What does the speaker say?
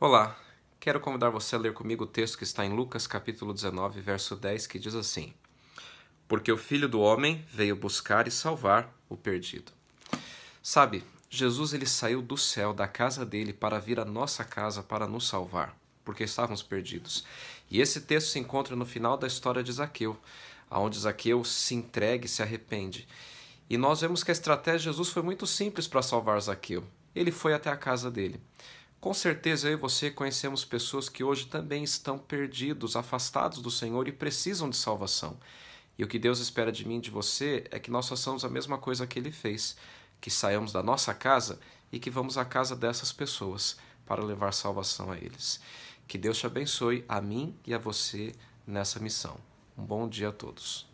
Olá, quero convidar você a ler comigo o texto que está em Lucas capítulo 19, verso 10, que diz assim: Porque o Filho do homem veio buscar e salvar o perdido. Sabe, Jesus ele saiu do céu, da casa dele, para vir à nossa casa para nos salvar, porque estávamos perdidos. E esse texto se encontra no final da história de Zaqueu, aonde Zaqueu se entrega e se arrepende. E nós vemos que a estratégia de Jesus foi muito simples para salvar Zaqueu. Ele foi até a casa dele. Com certeza eu e você conhecemos pessoas que hoje também estão perdidos, afastados do Senhor e precisam de salvação. E o que Deus espera de mim e de você é que nós façamos a mesma coisa que ele fez, que saiamos da nossa casa e que vamos à casa dessas pessoas para levar salvação a eles. Que Deus te abençoe, a mim e a você, nessa missão. Um bom dia a todos.